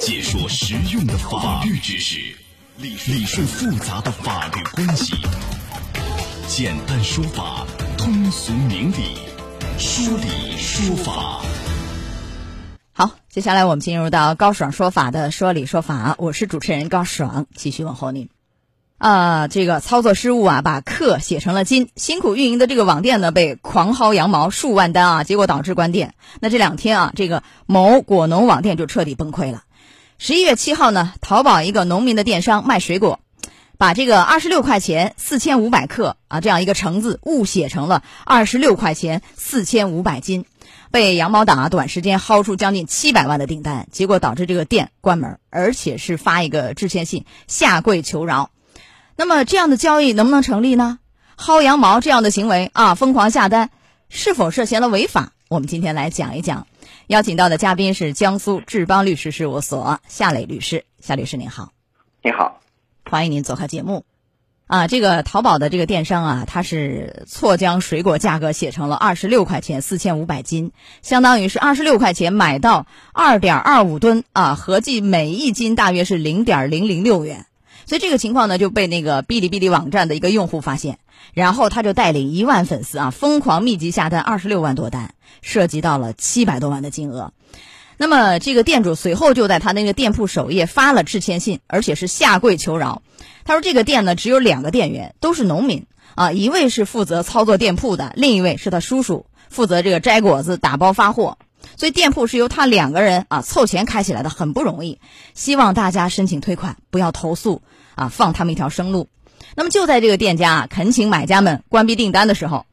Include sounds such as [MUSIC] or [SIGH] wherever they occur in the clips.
解说实用的法律知识，理理顺复杂的法律关系，简单说法，通俗明理，说理说法。好，接下来我们进入到高爽说法的说理说法，我是主持人高爽，继续问候您。啊，这个操作失误啊，把克写成了金，辛苦运营的这个网店呢，被狂薅羊毛数万单啊，结果导致关店。那这两天啊，这个某果农网店就彻底崩溃了。十一月七号呢，淘宝一个农民的电商卖水果，把这个二十六块钱四千五百克啊这样一个橙子误写成了二十六块钱四千五百斤，被羊毛党啊短时间薅出将近七百万的订单，结果导致这个店关门，而且是发一个致歉信下跪求饶。那么这样的交易能不能成立呢？薅羊毛这样的行为啊，疯狂下单，是否涉嫌了违法？我们今天来讲一讲。邀请到的嘉宾是江苏志邦律师事务所夏磊律师。夏律师您好，您好，欢迎您做客节目。啊，这个淘宝的这个电商啊，它是错将水果价格写成了二十六块钱四千五百斤，相当于是二十六块钱买到二点二五吨啊，合计每一斤大约是零点零零六元。所以这个情况呢，就被那个哔哩哔哩网站的一个用户发现，然后他就带领一万粉丝啊，疯狂密集下单二十六万多单，涉及到了七百多万的金额。那么这个店主随后就在他那个店铺首页发了致歉信，而且是下跪求饶。他说这个店呢只有两个店员，都是农民啊，一位是负责操作店铺的，另一位是他叔叔负责这个摘果子、打包发货。所以店铺是由他两个人啊凑钱开起来的，很不容易。希望大家申请退款，不要投诉。啊，放他们一条生路。那么就在这个店家啊恳请买家们关闭订单的时候，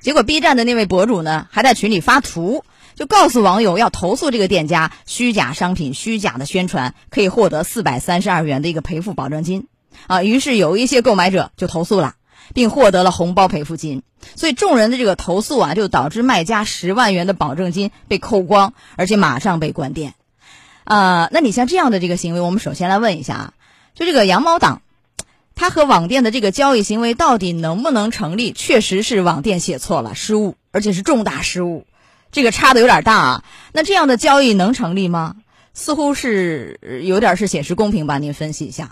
结果 B 站的那位博主呢还在群里发图，就告诉网友要投诉这个店家虚假商品、虚假的宣传，可以获得四百三十二元的一个赔付保证金。啊，于是有一些购买者就投诉了，并获得了红包赔付金。所以众人的这个投诉啊，就导致卖家十万元的保证金被扣光，而且马上被关店。啊，那你像这样的这个行为，我们首先来问一下啊。就这个羊毛党，他和网店的这个交易行为到底能不能成立？确实是网店写错了，失误，而且是重大失误，这个差的有点大啊。那这样的交易能成立吗？似乎是有点是显示公平吧？您分析一下。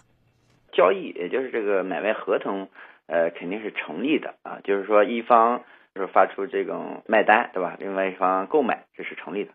交易也就是这个买卖合同，呃，肯定是成立的啊。就是说一方就是发出这种卖单，对吧？另外一方购买，这是成立的。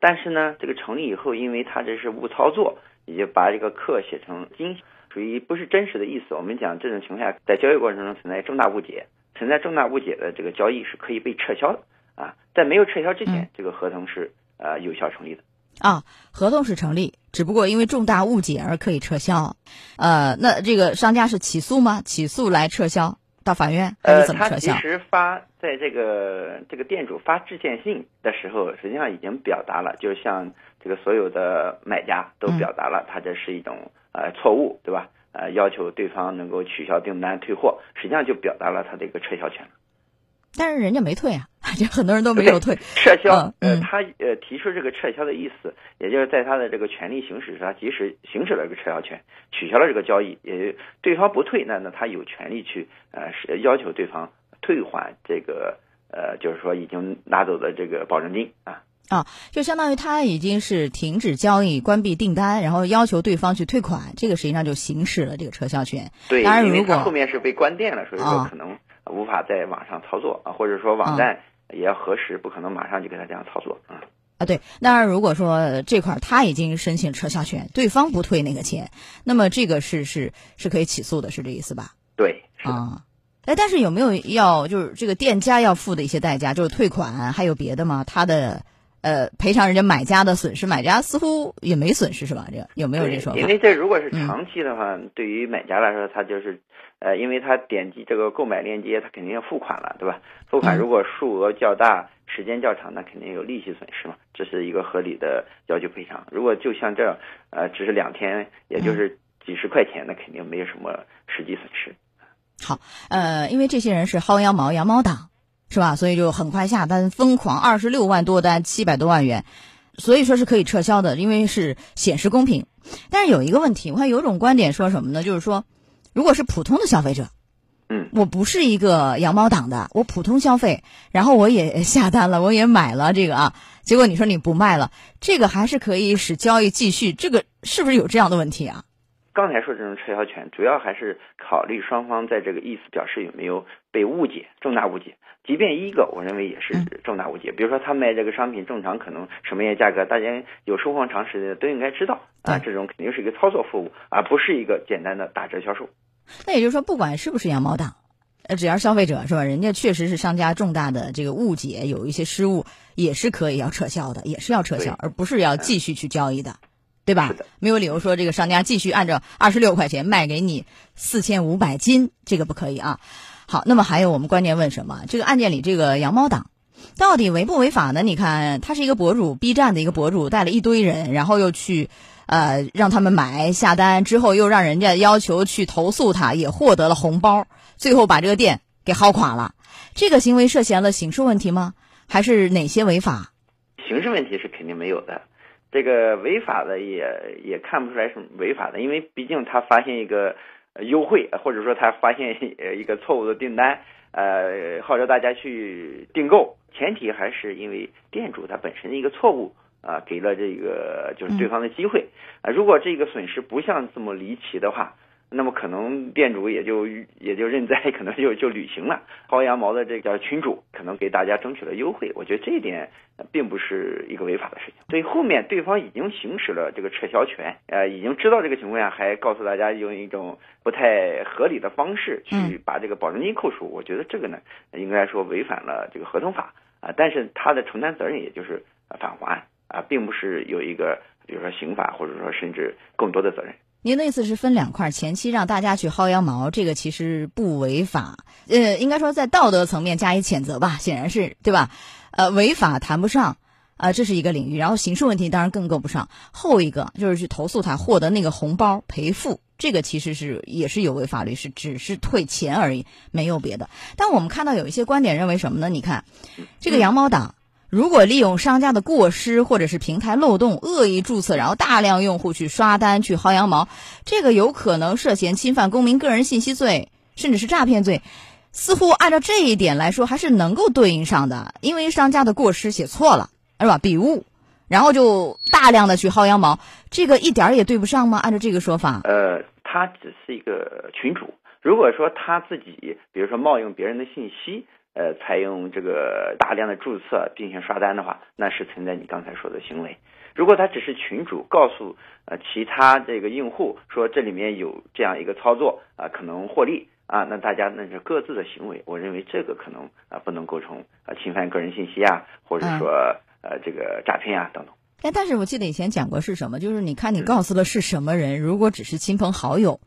但是呢，这个成立以后，因为他这是误操作，也就把这个克写成金。属于不是真实的意思。我们讲这种情况下，在交易过程中存在重大误解，存在重大误解的这个交易是可以被撤销的啊。在没有撤销之前，这个合同是呃有效成立的啊。合同是成立，只不过因为重大误解而可以撤销。呃，那这个商家是起诉吗？起诉来撤销到法院还是怎么撤销？他其实发在这个这个店主发致歉信的时候，实际上已经表达了，就是向这个所有的买家都表达了，他这是一种。呃，错误对吧？呃，要求对方能够取消订单、退货，实际上就表达了他的一个撤销权但是人家没退啊，[LAUGHS] 就很多人都没有退。撤销，呃，他呃提出这个撤销的意思，也就是在他的这个权利行使上，即使行使了这个撤销权，取消了这个交易，也对方不退，那那他有权利去呃是要求对方退还这个呃，就是说已经拿走的这个保证金啊。啊，就相当于他已经是停止交易、关闭订单，然后要求对方去退款，这个实际上就行使了这个撤销权。对，当然如果后面是被关店了，所以说可能无法在网上操作啊，或者说网站也要核实，不可能马上就给他这样操作啊。啊，对，那如果说这块他已经申请撤销权，对方不退那个钱，那么这个是是是可以起诉的，是这意思吧？对，啊，哎，但是有没有要就是这个店家要付的一些代价，就是退款，还有别的吗？他的。呃，赔偿人家买家的损失，买家似乎也没损失是吧？这个有没有这说法？因为这如果是长期的话，对于买家来说，他就是，呃，因为他点击这个购买链接，他肯定要付款了，对吧？付款如果数额较大，时间较长，那肯定有利息损失嘛，这是一个合理的要求赔偿。如果就像这样，呃，只是两天，也就是几十块钱，那肯定没有什么实际损失。好，呃，因为这些人是薅羊毛、羊毛党。是吧？所以就很快下单，疯狂二十六万多单，七百多万元，所以说是可以撤销的，因为是显示公平。但是有一个问题，我看有种观点说什么呢？就是说，如果是普通的消费者，嗯，我不是一个羊毛党的，我普通消费，然后我也 [LAUGHS] 下单了，我也买了这个啊，结果你说你不卖了，这个还是可以使交易继续，这个是不是有这样的问题啊？刚才说这种撤销权，主要还是考虑双方在这个意思表示有没有被误解，重大误解。即便一个，我认为也是重大误解。比如说他卖这个商品正常可能什么样价格，大家有收放常识的都应该知道啊，这种肯定是一个操作服务，而不是一个简单的打折销售。那也就是说，不管是不是羊毛党，呃，只要消费者是吧，人家确实是商家重大的这个误解，有一些失误，也是可以要撤销的，也是要撤销，而不是要继续去交易的。对吧？没有理由说这个商家继续按照二十六块钱卖给你四千五百斤，这个不可以啊。好，那么还有我们关键问什么？这个案件里这个羊毛党到底违不违法呢？你看，他是一个博主，B 站的一个博主，带了一堆人，然后又去呃让他们买下单，之后又让人家要求去投诉他，也获得了红包，最后把这个店给薅垮了。这个行为涉嫌了刑事问题吗？还是哪些违法？刑事问题是肯定没有的。这个违法的也也看不出来是违法的，因为毕竟他发现一个优惠，或者说他发现一个错误的订单，呃，号召大家去订购，前提还是因为店主他本身的一个错误啊，给了这个就是对方的机会啊。如果这个损失不像这么离奇的话。那么可能店主也就也就认栽，可能就就履行了薅羊毛的这个群主，可能给大家争取了优惠。我觉得这一点并不是一个违法的事情。所以后面对方已经行使了这个撤销权，呃，已经知道这个情况下，还告诉大家用一种不太合理的方式去把这个保证金扣除。我觉得这个呢，应该说违反了这个合同法啊。但是他的承担责任也就是返还啊，并不是有一个比如说刑法或者说甚至更多的责任。您的意思是分两块，前期让大家去薅羊毛，这个其实不违法，呃，应该说在道德层面加以谴责吧，显然是对吧？呃，违法谈不上，啊，这是一个领域，然后刑事问题当然更够不上。后一个就是去投诉他获得那个红包赔付，这个其实是也是有违法律，是只是退钱而已，没有别的。但我们看到有一些观点认为什么呢？你看，这个羊毛党。如果利用商家的过失或者是平台漏洞恶意注册，然后大量用户去刷单去薅羊毛，这个有可能涉嫌侵犯公民个人信息罪，甚至是诈骗罪。似乎按照这一点来说，还是能够对应上的，因为商家的过失写错了，是吧？笔误，然后就大量的去薅羊毛，这个一点儿也对不上吗？按照这个说法，呃，他只是一个群主，如果说他自己，比如说冒用别人的信息。呃，采用这个大量的注册并且刷单的话，那是存在你刚才说的行为。如果他只是群主告诉呃其他这个用户说这里面有这样一个操作啊，可能获利啊，那大家那是各自的行为。我认为这个可能啊不能构成啊侵犯个人信息啊，或者说呃这个诈骗啊等等。哎，但是我记得以前讲过是什么，就是你看你告诉的是什么人，如果只是亲朋好友，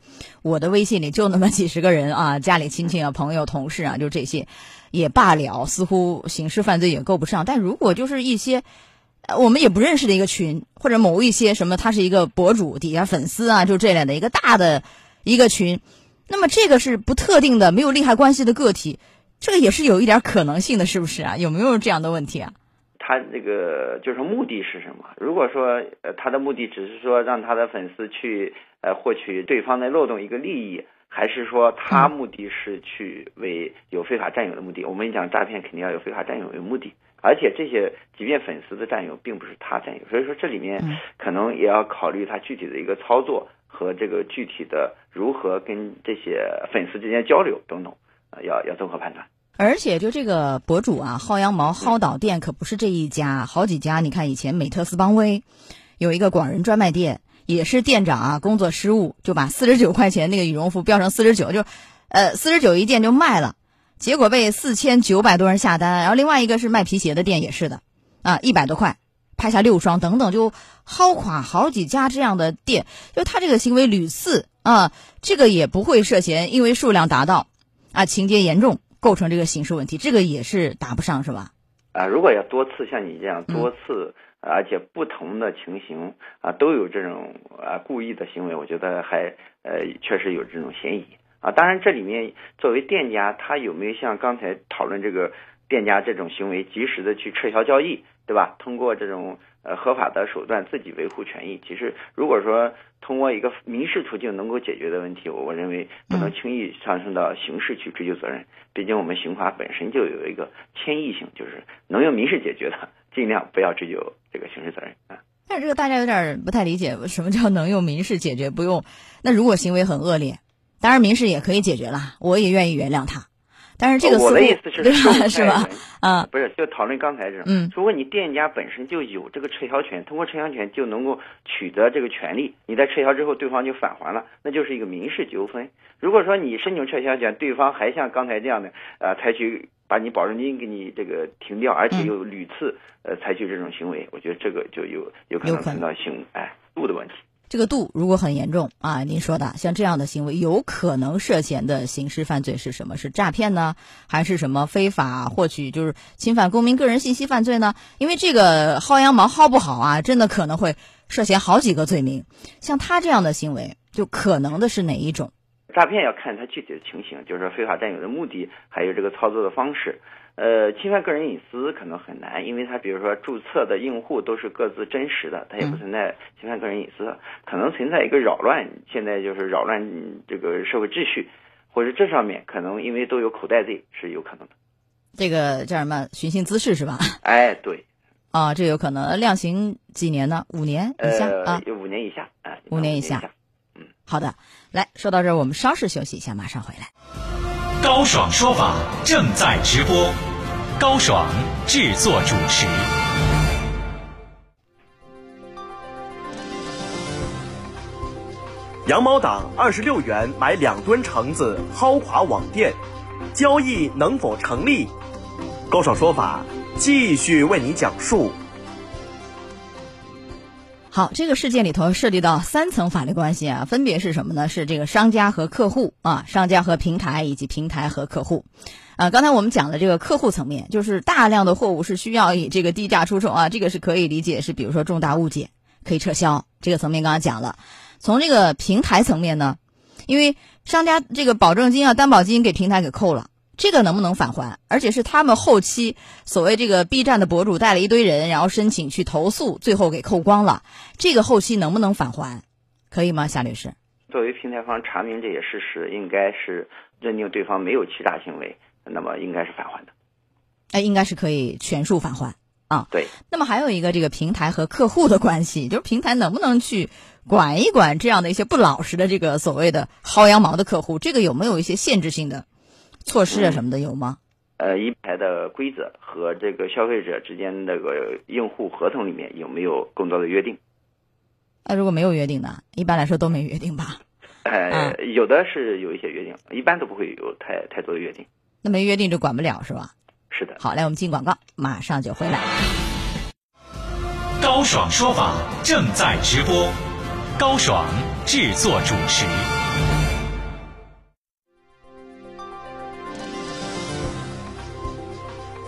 我的微信里就那么几十个人啊，家里亲戚啊、朋友、同事啊，就这些，也罢了，似乎刑事犯罪也够不上。但如果就是一些我们也不认识的一个群，或者某一些什么，他是一个博主底下粉丝啊，就这类的一个大的一个群，那么这个是不特定的、没有利害关系的个体，这个也是有一点可能性的，是不是啊？有没有这样的问题啊？他这个就是目的是什么？如果说呃他的目的只是说让他的粉丝去呃获取对方的漏洞一个利益，还是说他目的是去为有非法占有的目的？我们讲诈骗肯定要有非法占有为目的，而且这些即便粉丝的占有并不是他占有，所以说这里面可能也要考虑他具体的一个操作和这个具体的如何跟这些粉丝之间交流等等，呃要要综合判断。而且就这个博主啊，薅羊毛薅倒店可不是这一家，好几家。你看以前美特斯邦威有一个广仁专卖店，也是店长啊工作失误，就把四十九块钱那个羽绒服标成四十九，就呃四十九一件就卖了，结果被四千九百多人下单。然后另外一个是卖皮鞋的店也是的，啊一百多块拍下六双等等，就薅垮好几家这样的店。就他这个行为屡次啊，这个也不会涉嫌，因为数量达到啊情节严重。构成这个刑事问题，这个也是答不上，是吧？啊，如果要多次像你这样多次，而且不同的情形啊，都有这种啊故意的行为，我觉得还呃确实有这种嫌疑啊。当然，这里面作为店家，他有没有像刚才讨论这个店家这种行为，及时的去撤销交易，对吧？通过这种呃合法的手段自己维护权益。其实如果说通过一个民事途径能够解决的问题，我我认为不能轻易上升到刑事去追究责任。毕竟我们刑法本身就有一个迁移性，就是能用民事解决的，尽量不要追究这个刑事责任啊。但是这个大家有点不太理解，什么叫能用民事解决？不用？那如果行为很恶劣，当然民事也可以解决了，我也愿意原谅他。但是这个我的意思是，[LAUGHS] 是吧？啊，不是，就讨论刚才这种。嗯，如果你店家本身就有这个撤销权，通过撤销权就能够取得这个权利，你在撤销之后，对方就返还了，那就是一个民事纠纷。如果说你申请撤销权，对方还像刚才这样的，呃，采取把你保证金给你这个停掉，而且又屡次呃采取这种行为，我觉得这个就有有可能存在刑哎度的问题。这个度如果很严重啊，您说的像这样的行为，有可能涉嫌的刑事犯罪是什么？是诈骗呢，还是什么非法获取，就是侵犯公民个人信息犯罪呢？因为这个薅羊毛薅不好啊，真的可能会涉嫌好几个罪名。像他这样的行为，就可能的是哪一种？诈骗要看他具体的情形，就是说非法占有的目的，还有这个操作的方式。呃，侵犯个人隐私可能很难，因为他比如说注册的用户都是各自真实的，他也不存在侵犯个人隐私，可能存在一个扰乱，现在就是扰乱这个社会秩序，或者这上面可能因为都有口袋罪是有可能的。这个叫什么寻衅滋事是吧？[LAUGHS] 哎，对。啊，这有可能量刑几年呢？五年以下啊？五年以下，哎，五年以下。嗯，好的，来说到这儿，我们稍事休息一下，马上回来。高爽说法正在直播，高爽制作主持。羊毛党二十六元买两吨橙子薅垮网店，交易能否成立？高爽说法继续为你讲述。好，这个事件里头涉及到三层法律关系啊，分别是什么呢？是这个商家和客户啊，商家和平台以及平台和客户。啊，刚才我们讲的这个客户层面，就是大量的货物是需要以这个低价出售啊，这个是可以理解，是比如说重大误解可以撤销，这个层面刚刚讲了。从这个平台层面呢，因为商家这个保证金啊、担保金给平台给扣了。这个能不能返还？而且是他们后期所谓这个 B 站的博主带了一堆人，然后申请去投诉，最后给扣光了。这个后期能不能返还？可以吗，夏律师？作为平台方查明这些事实，应该是认定对方没有欺诈行为，那么应该是返还的。哎，应该是可以全数返还啊。对。那么还有一个这个平台和客户的关系，就是平台能不能去管一管这样的一些不老实的这个所谓的薅羊毛的客户？这个有没有一些限制性的？措施啊什么的有吗？呃，一排的规则和这个消费者之间那个用户合同里面有没有更多的约定？那如果没有约定呢？一般来说都没约定吧？呃，有的是有一些约定，一般都不会有太太多的约定。那没约定就管不了是吧？是的。好，来我们进广告，马上就回来。高爽说法正在直播，高爽制作主持。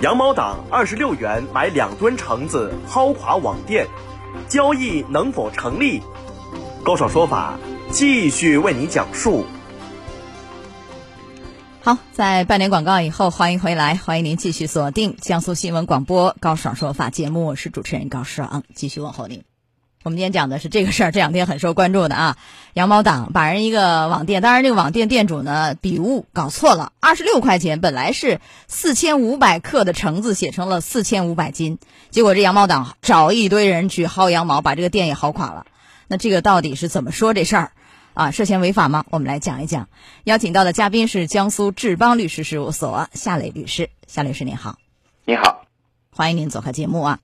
羊毛党二十六元买两吨橙子薅垮网店，交易能否成立？高爽说法继续为你讲述。好，在半年广告以后，欢迎回来，欢迎您继续锁定江苏新闻广播高爽说法节目，我是主持人高爽，继续问候您。我们今天讲的是这个事儿，这两天很受关注的啊，羊毛党把人一个网店，当然这个网店店主呢笔误搞错了，二十六块钱本来是四千五百克的橙子写成了四千五百斤，结果这羊毛党找一堆人去薅羊毛，把这个店也薅垮了。那这个到底是怎么说这事儿啊？涉嫌违法吗？我们来讲一讲。邀请到的嘉宾是江苏志邦律师事务所夏磊律师，夏律师您好，你好，欢迎您做客节目啊。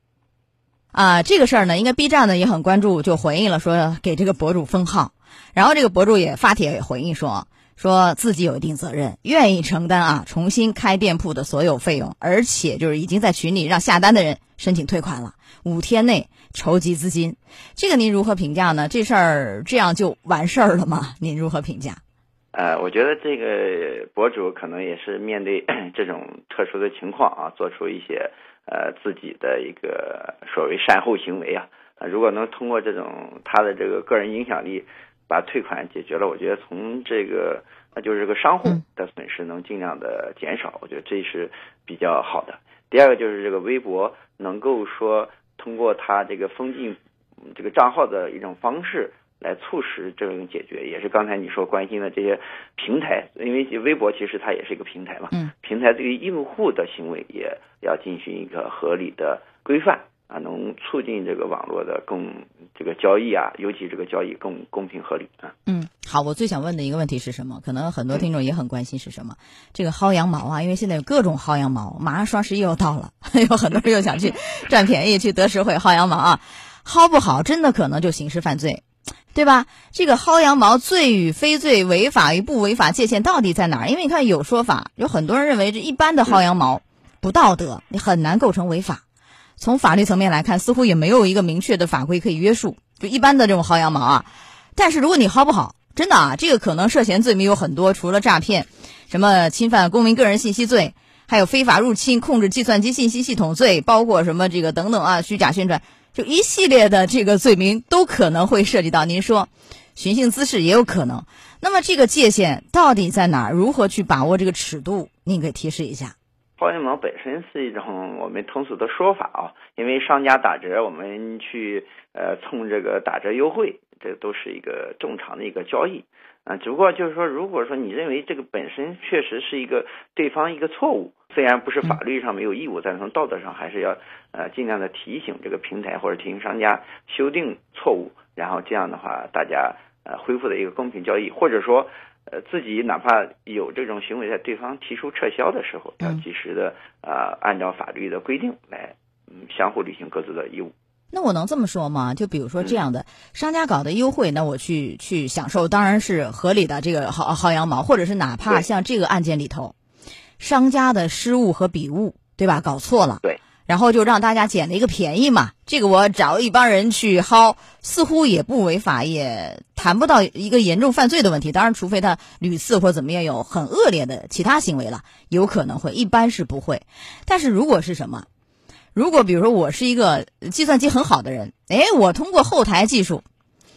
啊，这个事儿呢，应该 B 站呢也很关注，就回应了说给这个博主封号，然后这个博主也发帖回应说，说自己有一定责任，愿意承担啊重新开店铺的所有费用，而且就是已经在群里让下单的人申请退款了，五天内筹集资金，这个您如何评价呢？这事儿这样就完事儿了吗？您如何评价？呃，我觉得这个博主可能也是面对 [CLEARS THROAT] 这种特殊的情况啊，做出一些。呃，自己的一个所谓善后行为啊，啊，如果能通过这种他的这个个人影响力，把退款解决了，我觉得从这个那就是这个商户的损失能尽量的减少，我觉得这是比较好的。第二个就是这个微博能够说通过他这个封禁这个账号的一种方式来促使这种解决，也是刚才你说关心的这些平台，因为微博其实它也是一个平台嘛，嗯，平台对于用户的行为也要进行一个合理的规范啊，能促进这个网络的更这个交易啊，尤其这个交易更公平合理啊。嗯，好，我最想问的一个问题是什么？可能很多听众也很关心是什么？这个薅羊毛啊，因为现在有各种薅羊毛，马上双十一又到了，[LAUGHS] 有很多人又想去 [LAUGHS] 占便宜，去得实惠薅羊毛啊，薅不好，真的可能就刑事犯罪。对吧？这个薅羊毛罪与非罪、违法与不违法界限到底在哪儿？因为你看有说法，有很多人认为这一般的薅羊毛不道德，你很难构成违法。从法律层面来看，似乎也没有一个明确的法规可以约束。就一般的这种薅羊毛啊，但是如果你薅不好，真的啊，这个可能涉嫌罪名有很多，除了诈骗，什么侵犯公民个人信息罪，还有非法入侵、控制计算机信息系统罪，包括什么这个等等啊，虚假宣传。就一系列的这个罪名都可能会涉及到，您说寻衅滋事也有可能。那么这个界限到底在哪？如何去把握这个尺度？您给提示一下。薅羊毛本身是一种我们通俗的说法啊，因为商家打折，我们去呃蹭这个打折优惠，这都是一个正常的一个交易啊。只不过就是说，如果说你认为这个本身确实是一个对方一个错误。虽然不是法律上没有义务，但从道德上还是要呃尽量的提醒这个平台或者提醒商家修订错误，然后这样的话大家呃恢复的一个公平交易，或者说呃自己哪怕有这种行为，在对方提出撤销的时候，要及时的呃按照法律的规定来嗯相互履行各自的义务。那我能这么说吗？就比如说这样的商家搞的优惠，那我去去享受当然是合理的。这个薅薅羊毛，或者是哪怕像这个案件里头。商家的失误和笔误，对吧？搞错了，对，然后就让大家捡了一个便宜嘛。这个我找一帮人去薅，似乎也不违法，也谈不到一个严重犯罪的问题。当然，除非他屡次或怎么样有很恶劣的其他行为了，有可能会，一般是不会。但是如果是什么？如果比如说我是一个计算机很好的人，哎，我通过后台技术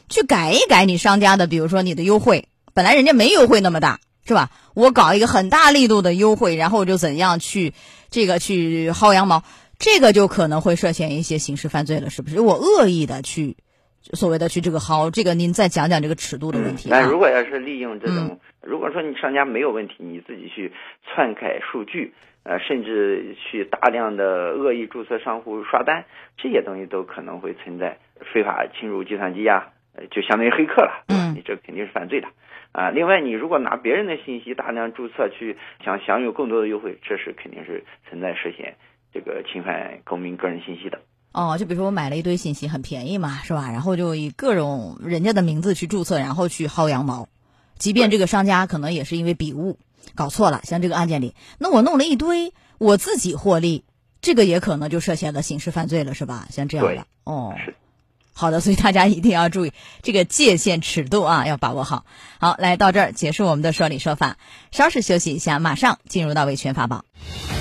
去改一改你商家的，比如说你的优惠，本来人家没优惠那么大。是吧？我搞一个很大力度的优惠，然后就怎样去这个去薅羊毛，这个就可能会涉嫌一些刑事犯罪了，是不是？我恶意的去所谓的去这个薅，这个您再讲讲这个尺度的问题。那如果要是利用这种，如果说你商家没有问题，你自己去篡改数据，呃，甚至去大量的恶意注册商户刷单，这些东西都可能会存在非法侵入计算机呀，呃，就相当于黑客了，嗯，你这肯定是犯罪的。啊，另外，你如果拿别人的信息大量注册去想享有更多的优惠，这是肯定是存在涉嫌这个侵犯公民个人信息的。哦，就比如说我买了一堆信息很便宜嘛，是吧？然后就以各种人家的名字去注册，然后去薅羊毛，即便这个商家可能也是因为笔误搞错了，像这个案件里，那我弄了一堆，我自己获利，这个也可能就涉嫌了刑事犯罪了，是吧？像这样的，哦。是好的，所以大家一定要注意这个界限尺度啊，要把握好。好，来到这儿结束我们的说理说法，稍事休息一下，马上进入到维权法宝。